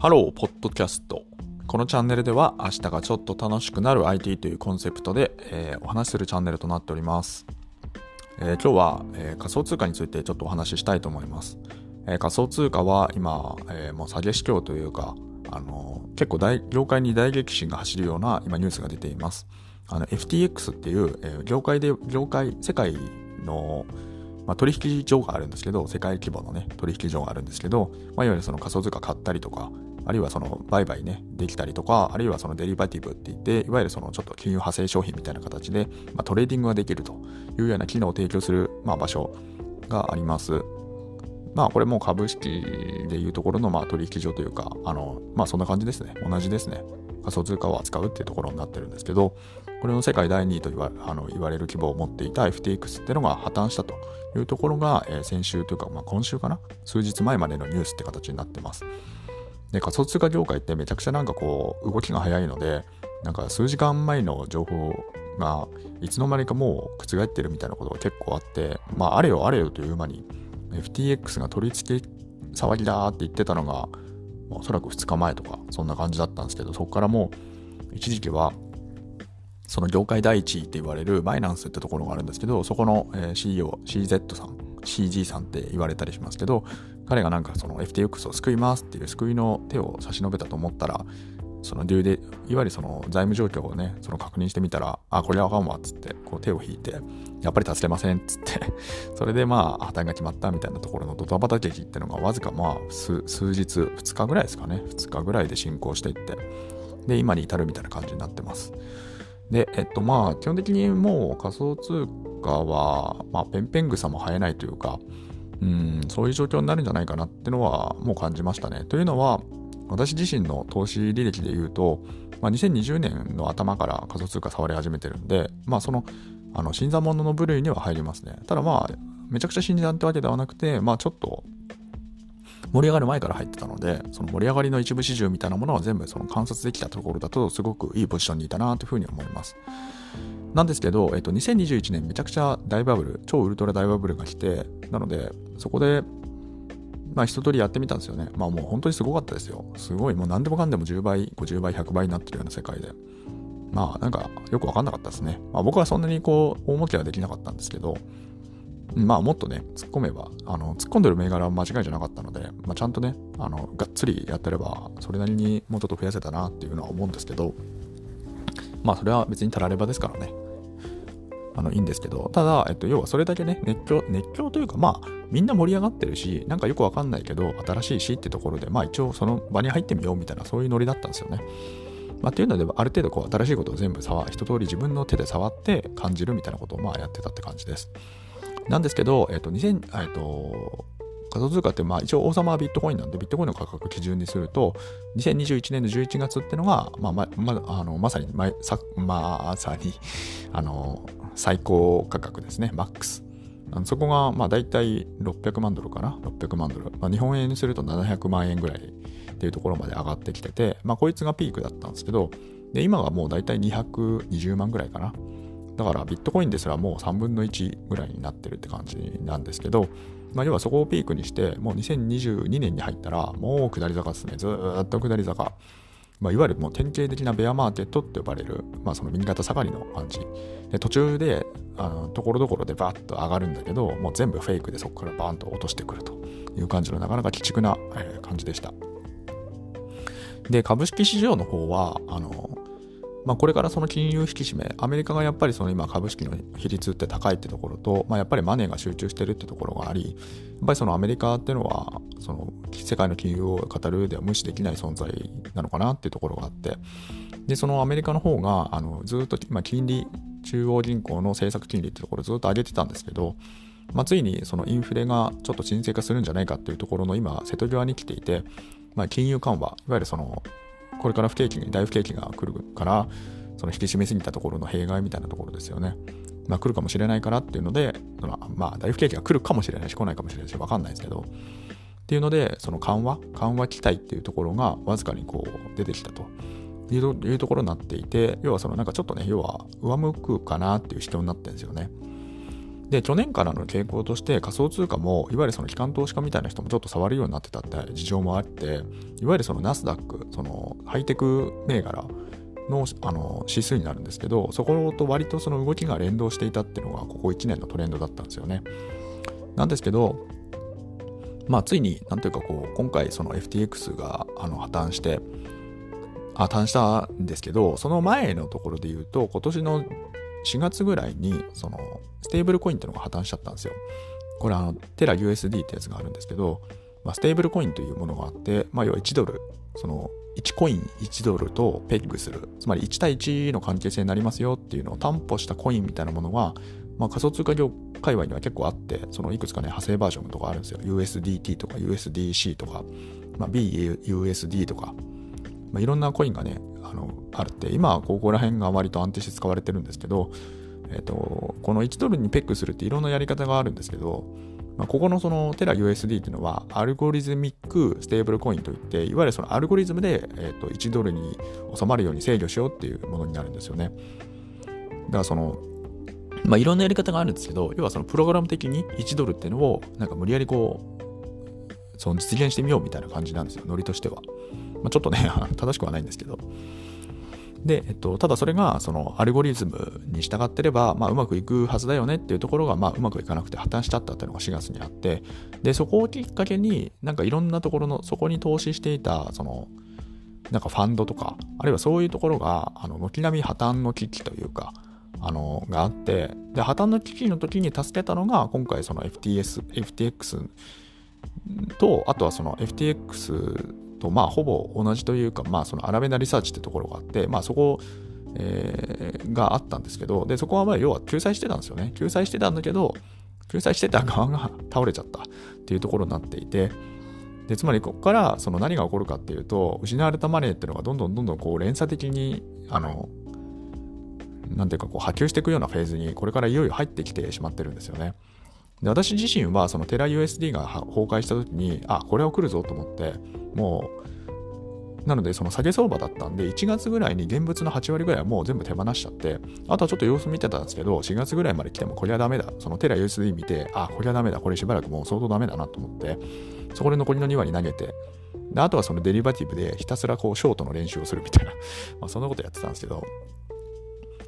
ハロー、ポッドキャスト。このチャンネルでは明日がちょっと楽しくなる IT というコンセプトで、えー、お話しするチャンネルとなっております。えー、今日は、えー、仮想通貨についてちょっとお話ししたいと思います。え仮想通貨は今、えもう下げ市況というか、あの結構大業界に大激震が走るような今ニュースが出ています。あの FTX っていう、え業界で、業界、世界のまあ、取引所があるんですけど、世界規模のね、取引所があるんですけど、まあ、いわゆるその仮想通貨買ったりとか、あるいはその売買ね、できたりとか、あるいはそのデリバティブって言って、いわゆるそのちょっと金融派生商品みたいな形で、まあ、トレーディングができるというような機能を提供する、まあ、場所があります。まあこれも株式でいうところのまあ取引所というか、あの、まあそんな感じですね。同じですね。仮想通貨を扱うっていうところになってるんですけど、これの世界第2位と言わあの言われる規模を持っていた FTX っていうのが破綻したというところが、えー、先週というか、まあ、今週かな？数日前までのニュースって形になってます。で仮想通貨業界ってめちゃくちゃなんかこう動きが早いのでなんか数時間前の情報がいつの間にかもう覆ってるみたいなことが結構あってまああれよあれよという間に FTX が取り付け騒ぎだって言ってたのがおそらく2日前とかそんな感じだったんですけどそこからもう一時期はその業界第一位って言われるバイナンスってところがあるんですけどそこの CEO CZ さん CG さんって言われたりしますけど彼がなんかその FTX を救いますっていう救いの手を差し伸べたと思ったら、そのデューで、いわゆるその財務状況をね、その確認してみたら、あ、これはあかんわっつって、こう手を引いて、やっぱり助けませんっつって それでまあ破綻が決まったみたいなところのドタバタ劇っていうのがわずかまあ数日、2日ぐらいですかね、2日ぐらいで進行していって、で、今に至るみたいな感じになってます。で、えっとまあ、基本的にもう仮想通貨は、まあ、ペンペン草も生えないというか、うん、そういう状況になるんじゃないかなってのはもう感じましたね。というのは、私自身の投資履歴で言うと、まあ、2020年の頭から仮想通貨触り始めてるんで、まあ、その、あの、新参者の部類には入りますね。ただまあ、めちゃくちゃ新参ってわけではなくて、まあ、ちょっと、盛り上がる前から入ってたので、その盛り上がりの一部始終みたいなものは全部その観察できたところだと、すごくいいポジションにいたなというふうに思います。なんですけど、えっと、2021年めちゃくちゃ大バブル、超ウルトラ大バブルが来て、なので、そこで、まあ一通りやってみたんですよね。まあもう本当にすごかったですよ。すごい、もう何でもかんでも10倍、50倍、100倍になってるような世界で。まあなんかよくわかんなかったですね。まあ僕はそんなにこう、大儲けはできなかったんですけど、まあもっとね、突っ込めば、あの、突っ込んでる銘柄は間違いじゃなかったので、まあちゃんとね、あの、がっつりやってれば、それなりにもうちょっと増やせたなっていうのは思うんですけど、まあそれは別にたらればですからね。あのいいんですけど、ただ、えっと、要はそれだけね、熱狂、熱狂というか、まあ、みんな盛り上がってるし、なんかよくわかんないけど、新しいしってところで、まあ一応その場に入ってみようみたいな、そういうノリだったんですよね。まあ、っていうので、ある程度こう、新しいことを全部触、一通り自分の手で触って感じるみたいなことを、まあやってたって感じです。なんですけど、えっと、2000、えっと、仮想通貨って、まあ一応王様はビットコインなんで、ビットコインの価格基準にすると、2021年の11月っていうのが、まあ、ま、まあのまさに、まさ、まさに、あの、最高価格ですね、マックス。そこが、まあ大体600万ドルかな ?600 万ドル。まあ、日本円にすると700万円ぐらいっていうところまで上がってきてて、まあこいつがピークだったんですけど、で、今がもう大体220万ぐらいかな？だからビットコインですらもう3分の1ぐらいになってるって感じなんですけど、まあ、要はそこをピークにして、もう2022年に入ったら、もう下り坂ですね。ずっと下り坂。まあ、いわゆるもう典型的なベアマーケットって呼ばれる、まあ、その右肩下がりの感じ。で途中で、あの、ところどころでバッと上がるんだけど、もう全部フェイクでそこからバーンと落としてくるという感じのなかなか鬼畜な、え、感じでした。で、株式市場の方は、あの、まあ、これからその金融引き締め、アメリカがやっぱりその今株式の比率って高いってところと、まあ、やっぱりマネーが集中してるってところがあり、やっぱりそのアメリカっていうのは、その世界の金融を語る上では無視できない存在なのかなっていうところがあって、で、そのアメリカの方が、あのずっと、まあ、金利、中央銀行の政策金利ってところをずっと上げてたんですけど、まあ、ついにそのインフレがちょっと沈静化するんじゃないかっていうところの今、瀬戸際に来ていて、まあ、金融緩和、いわゆるそのこれから不景気に大不景気が来るから、その引き締めすぎたところの弊害みたいなところですよね。まあ来るかもしれないからっていうので、そのまあ大不景気が来るかもしれないし来ないかもしれないしわかんないですけど、っていうので、その緩和、緩和期待っていうところがわずかにこう出てきたと。いうところになっていて、要はそのなんかちょっとね、要は上向くかなっていう主張になってるんですよね。で、去年からの傾向として仮想通貨も、いわゆるその機関投資家みたいな人もちょっと触るようになってたって事情もあって、いわゆるそのナスダック、そのハイテク銘柄のあの指数になるんですけど、そこと割とその動きが連動していたっていうのが、ここ1年のトレンドだったんですよね。なんですけど、まあ、ついに、なんというかこう、今回その FTX があの破綻して、破綻したんですけど、その前のところで言うと、今年の4月ぐらいに、その、ステーブルコインっていうのが破綻しちゃったんですよ。これあの、テラ USD ってやつがあるんですけど、まあ、ステーブルコインというものがあって、まあ、要は1ドル、その、1コイン1ドルとペッグする、つまり1対1の関係性になりますよっていうのを担保したコインみたいなものが、まあ、仮想通貨業界隈には結構あって、そのいくつかね、派生バージョンとかあるんですよ。USDT とか USDC とか、まあ、BUSD とか、まあ、いろんなコインがね、あのあるって、今はここら辺が割と安定して使われてるんですけど、えっ、と、この1ドルにペッグするっていろんなやり方があるんですけど、まあ、ここのそのテラ USD っていうのはアルゴリズミックステーブルコインといって、いわゆるそのアルゴリズムで、えー、と1ドルに収まるように制御しようっていうものになるんですよね。だからその、まあ、いろんなやり方があるんですけど、要はそのプログラム的に1ドルっていうのをなんか無理やりこう、その実現してみようみたいな感じなんですよ、ノリとしては。まあ、ちょっとね、正しくはないんですけど。で、えっと、ただそれがそのアルゴリズムに従ってれば、まあ、うまくいくはずだよねっていうところが、まあ、うまくいかなくて破綻しちゃったっていうのが4月にあって、で、そこをきっかけに、なんかいろんなところの、そこに投資していた、その、なんかファンドとか、あるいはそういうところが、あの、軒並み破綻の危機というか、あの、があって、で、破綻の危機の時に助けたのが、今回その FTS、FTX と、あとはその FTX とまあほぼ同じというか、まあそのアラベナリサーチってところがあって、まあそこ、えー、があったんですけど、で、そこはまあ要は救済してたんですよね。救済してたんだけど、救済してた側が倒れちゃったっていうところになっていて、でつまりここからその何が起こるかっていうと失われたマネーっていうのがどんどんどんどんこう連鎖的にあのなんていうかこう波及していくようなフェーズにこれからいよいよ入ってきてしまってるんですよね。で私自身はそのテラ USD が崩壊した時にあこれは来るぞと思ってもうなのでその下げ相場だったんで1月ぐらいに現物の8割ぐらいはもう全部手放しちゃってあとはちょっと様子見てたんですけど4月ぐらいまで来てもこれはダメだ。そのテラ USD 見てあこれはダメだ。これしばらくもう相当ダメだなと思ってそこで残りの2割投げてであとはそのデリバティブでひたすらこうショートの練習をするみたいな。まあそんなことやってたんですけど。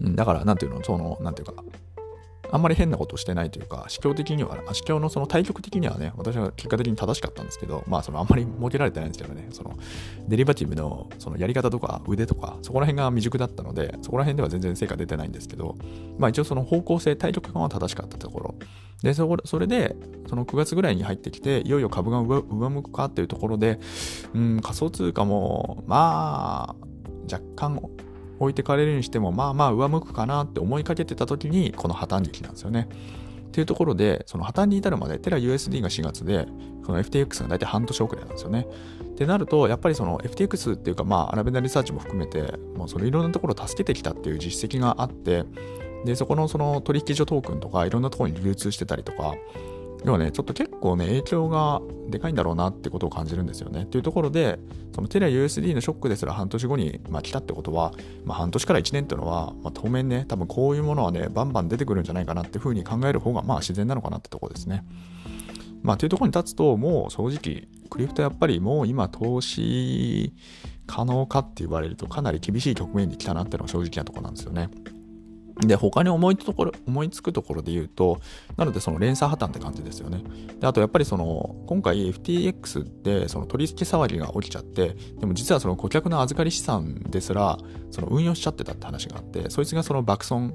だから、なんていうの、その、なんていうか、あんまり変なことをしてないというか、司教的には、司教のその対局的にはね、私は結果的に正しかったんですけど、まあ、そのあんまり設けられてないんですけどね、そのデリバティブのそのやり方とか腕とか、そこら辺が未熟だったので、そこら辺では全然成果出てないんですけど、まあ一応その方向性、対局感は正しかったところ。で、そそれで、その9月ぐらいに入ってきて、いよいよ株が上向くかっていうところで、うん、仮想通貨も、まあ、若干置いてかれるにしても、まあまあ上向くかなって思いかけてた時に、この破綻劇なんですよね。っていうところで、その破綻に至るまで、テラ USD が4月で、その FTX が大体半年遅れなんですよね。ってなると、やっぱりその FTX っていうか、まあ、アラベナリサーチも含めて、もうそのいろんなところを助けてきたっていう実績があって、で、そこのその取引所トークンとか、いろんなところに流通してたりとか、要はね、ちょっと結構ね、影響がでかいんだろうなってことを感じるんですよね。っていうところで、そのテレ USD のショックですら半年後に、まあ、来たってことは、まあ、半年から1年っていうのは、まあ、当面ね、多分こういうものはね、バンバン出てくるんじゃないかなっていうふうに考える方が、まあ自然なのかなってとこですね。まあ、というところに立つと、もう正直、クリプトやっぱりもう今投資可能かって言われるとかなり厳しい局面に来たなっていうのが正直なところなんですよね。で、他に思いところ思いつくところで言うと、なのでその連鎖破綻って感じですよね。で、あとやっぱりその、今回 FTX ってその取引騒ぎが起きちゃって、でも実はその顧客の預かり資産ですら、その運用しちゃってたって話があって、そいつがその爆損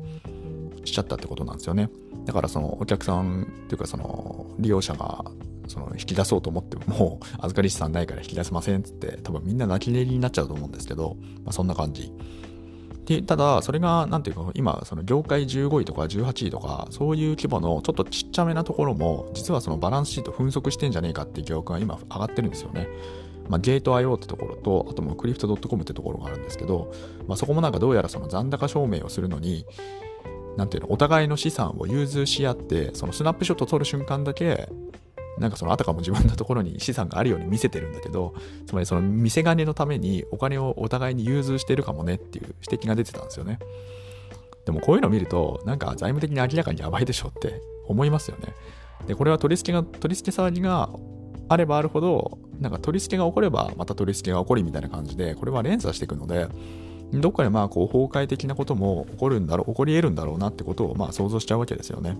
しちゃったってことなんですよね。だからそのお客さんっていうかその利用者がその引き出そうと思ってももう 預かり資産ないから引き出せませんっつって多分みんな泣き寝入りになっちゃうと思うんですけど、まあ、そんな感じ。でただ、それが、なんていうか、今、その業界15位とか18位とか、そういう規模のちょっとちっちゃめなところも、実はそのバランスシート粉飾してんじゃねえかっていう疑惑が今上がってるんですよね。まあ、ゲート IO ってところと、あともクリフト .com ってところがあるんですけど、まあ、そこもなんかどうやらその残高証明をするのに、なんていうの、お互いの資産を融通し合って、そのスナップショットを取る瞬間だけ、なんかそのあたかも自分のところに資産があるように見せてるんだけど、つまりその見せ金のためにお金をお互いに融通してるかもねっていう指摘が出てたんですよね。でもこういうのを見ると、なんか財務的に明らかにやばいでしょって思いますよね。で、これは取り付けが、取り付け騒ぎがあればあるほど、なんか取り付けが起こればまた取り付けが起こりみたいな感じで、これは連鎖していくので、どっかでまあこう崩壊的なことも起こるんだろう、起こり得るんだろうなってことをまあ想像しちゃうわけですよね。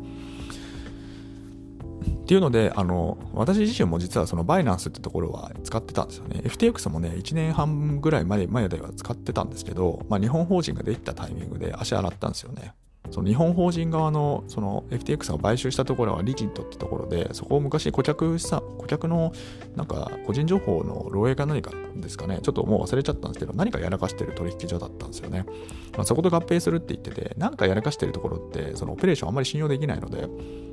っていうので、あの、私自身も実はそのバイナンスってところは使ってたんですよね。FTX もね、1年半ぐらい前前では使ってたんですけど、まあ日本法人ができたタイミングで足洗ったんですよね。その日本法人側のその FTX が買収したところはリキッドってところで、そこを昔顧客さ、顧客のなんか個人情報の漏洩か何かですかね、ちょっともう忘れちゃったんですけど、何かやらかしてる取引所だったんですよね。まあ、そこと合併するって言ってて、何かやらかしてるところって、そのオペレーションあんまり信用できないので、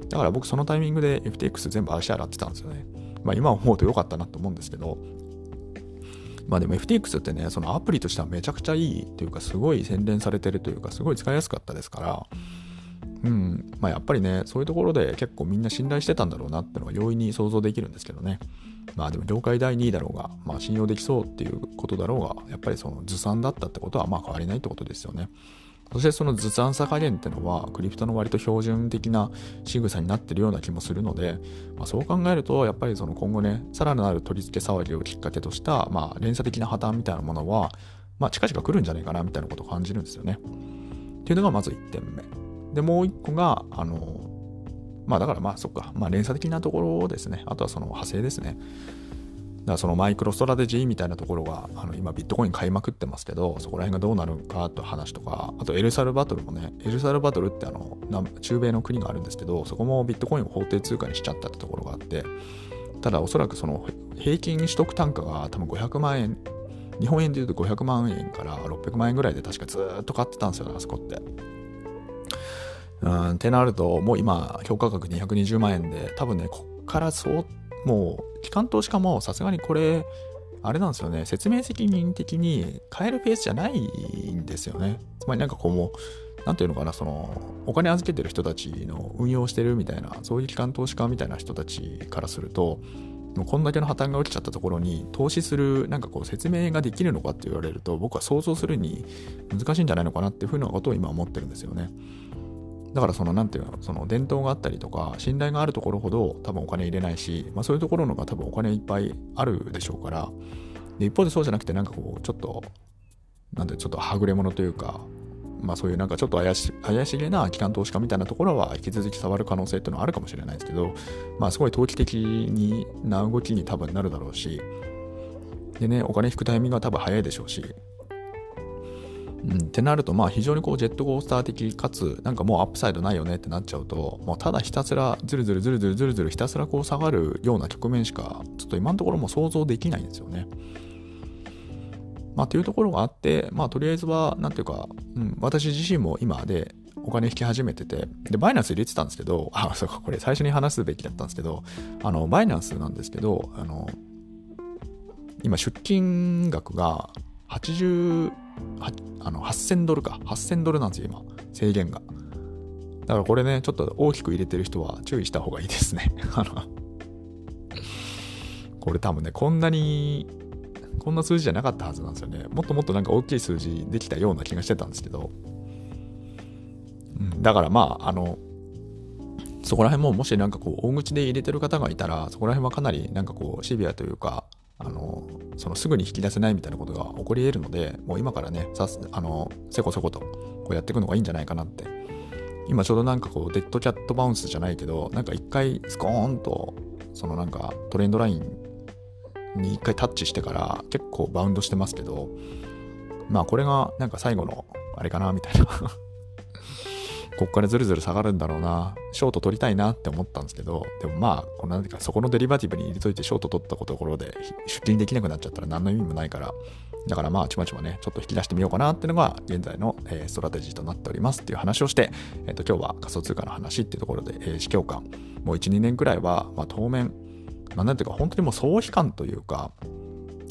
だから僕そのタイミングで FTX 全部足洗ってたんですよね。まあ今思うと良かったなと思うんですけど、まあでも FTX ってね、そのアプリとしてはめちゃくちゃいいというか、すごい洗練されてるというか、すごい使いやすかったですから、うん、まあやっぱりね、そういうところで結構みんな信頼してたんだろうなってのは容易に想像できるんですけどね。まあでも業界第2位だろうが、まあ信用できそうっていうことだろうが、やっぱりそのずさんだったってことはまあ変わりないってことですよね。そしてそのずさんさ加減ってのはクリプトの割と標準的な仕草になってるような気もするので、まあ、そう考えるとやっぱりその今後ねさらなる取り付け騒ぎをきっかけとした、まあ、連鎖的な破綻みたいなものは、まあ、近々来るんじゃないかなみたいなことを感じるんですよね。っていうのがまず1点目。でもう1個があのまあだからまあそっか、まあ、連鎖的なところですね。あとはその派生ですね。だからそのマイクロストラテジーみたいなところがあの今ビットコイン買いまくってますけどそこら辺がどうなるかと話とかあとエルサルバトルもねエルサルバトルってあの中米の国があるんですけどそこもビットコインを法定通貨にしちゃったってところがあってただおそらくその平均取得単価が多分500万円。日本円でいうと500万円から600万円ぐらいで確かずっと買ってたんですよねあそこって。うんってなるともう今評価額220万円で多分ねこっから相もう、機関投資家もさすがにこれ、あれなんですよね、説明責任的に変えるペースじゃないんですよね。つまりなんかこうもう、なんていうのかな、その、お金預けてる人たちの運用してるみたいな、そういう機関投資家みたいな人たちからすると、もうこんだけの破綻が起きちゃったところに投資するなんかこう説明ができるのかって言われると僕は想像するに難しいんじゃないのかなっていうふうなことを今思ってるんですよね。だからそのなんていうのその伝統があったりとか信頼があるところほど多分お金入れないし、まあ、そういうところのが多分お金いっぱいあるでしょうからで一方でそうじゃなくてなんかこうちょっとなんでちょっとはぐれ者というかまあそういうなんかちょっと怪し怪しげな機関投資家みたいなところは引き続き触る可能性っていうのはあるかもしれないですけどまあすごい投機的な動きに多分なるだろうしでねお金引くタイミングは多分早いでしょうしうん、ってなると、まあ非常にこうジェットコースター的かつ、なんかもうアップサイドないよねってなっちゃうと、もうただひたすらずるずるずるずるずるずるひたすらこう下がるような局面しか、ちょっと今のところも想像できないんですよね。まあというところがあって、まあとりあえずは、なんていうか、うん、私自身も今でお金引き始めてて、で、バイナンス入れてたんですけど、あ、そうか、これ最初に話すべきだったんですけど、あの、バイナンスなんですけど、あの、今出金額が80、あの8000ドルか。8000ドルなんですよ、今。制限が。だからこれね、ちょっと大きく入れてる人は注意した方がいいですね。これ多分ね、こんなに、こんな数字じゃなかったはずなんですよね。もっともっとなんか大きい数字できたような気がしてたんですけど。うん、だからまあ、あの、そこら辺ももしなんかこう大口で入れてる方がいたら、そこら辺はかなりなんかこうシビアというか、あの、そのすぐに引き出せないみたいなことが起こり得るので、もう今からね、さすあのせこせことこうやっていくのがいいんじゃないかなって。今ちょうどなんかこう、デッドキャットバウンスじゃないけど、なんか一回スコーンと、そのなんかトレンドラインに一回タッチしてから結構バウンドしてますけど、まあこれがなんか最後のあれかなみたいなこっからずるずる下がるんだろうな、ショート取りたいなって思ったんですけど、でもまあ、このなんか、そこのデリバティブに入れといてショート取ったところで出金できなくなっちゃったら何の意味もないから、だからまあ、ちまちまね、ちょっと引き出してみようかなっていうのが現在の、え、ストラテジーとなっておりますっていう話をして、えっ、と、今日は仮想通貨の話っていうところで、えー、市況感、もう1、2年くらいは、まあ、当面、まあ、なんていうか、本当にもう総悲観というか、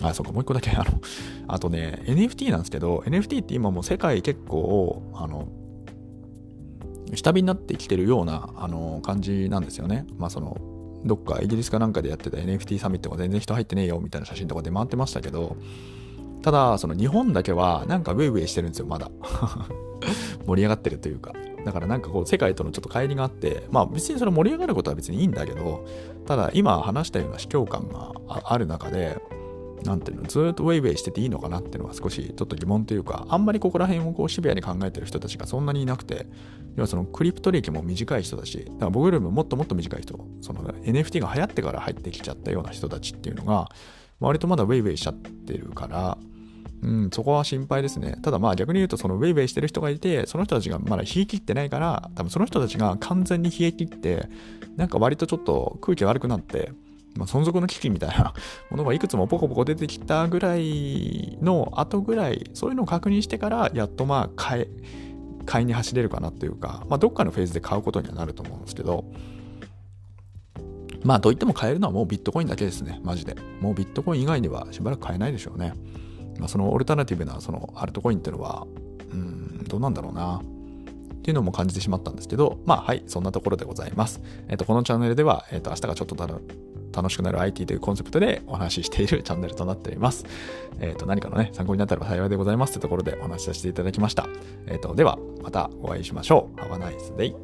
あ、そうか、もう一個だけ、あの、あとね、NFT なんですけど、NFT って今もう世界結構、あの、下火になってきてるようなあの感じなんですよね。まあそのどっかイギリスかなんかでやってた NFT サミットが全然人入ってねえよみたいな写真とか出回ってましたけどただ、その日本だけはなんかウェイウェイしてるんですよ、まだ。盛り上がってるというか。だからなんかこう世界とのちょっと乖離があって、まあ別にそれ盛り上がることは別にいいんだけど、ただ今話したような卑怯感がある中で、なんていうの、ずっとウェイウェイしてていいのかなっていうのは少しちょっと疑問というか、あんまりここら辺をこうシビアに考えてる人たちがそんなにいなくて、要はそのクリプト歴も短い人だし、だから僕よりももっともっと短い人、その NFT が流行ってから入ってきちゃったような人たちっていうのが、割とまだウェイウェイしちゃってるから、うん、そこは心配ですね。ただまあ逆に言うと、そのウェイウェイしてる人がいて、その人たちがまだ冷え切ってないから、多分その人たちが完全に冷え切って、なんか割とちょっと空気悪くなって、まあ、存続の危機みたいな ものがいくつもポコポコ出てきたぐらいの後ぐらい、そういうのを確認してから、やっとまあ買え、買いに走れるかなというか、まあ、どっかのフェーズで買うことにはなると思うんですけど、まあ、といっても買えるのはもうビットコインだけですね、マジで。もうビットコイン以外にはしばらく買えないでしょうね。まあ、そのオルタナティブなそのアルトコインっていうのは、うん、どうなんだろうな。っていうのも感じてしまったんですけど、まあはい、そんなところでございます。えっ、と、このチャンネルでは、えっ、と、明日がちょっとだ楽しくなる IT というコンセプトでお話ししているチャンネルとなっております。えっ、ー、と、何かのね、参考になったら幸いでございますってところでお話しさせていただきました。えっ、ー、と、では、またお会いしましょう。Have a nice day!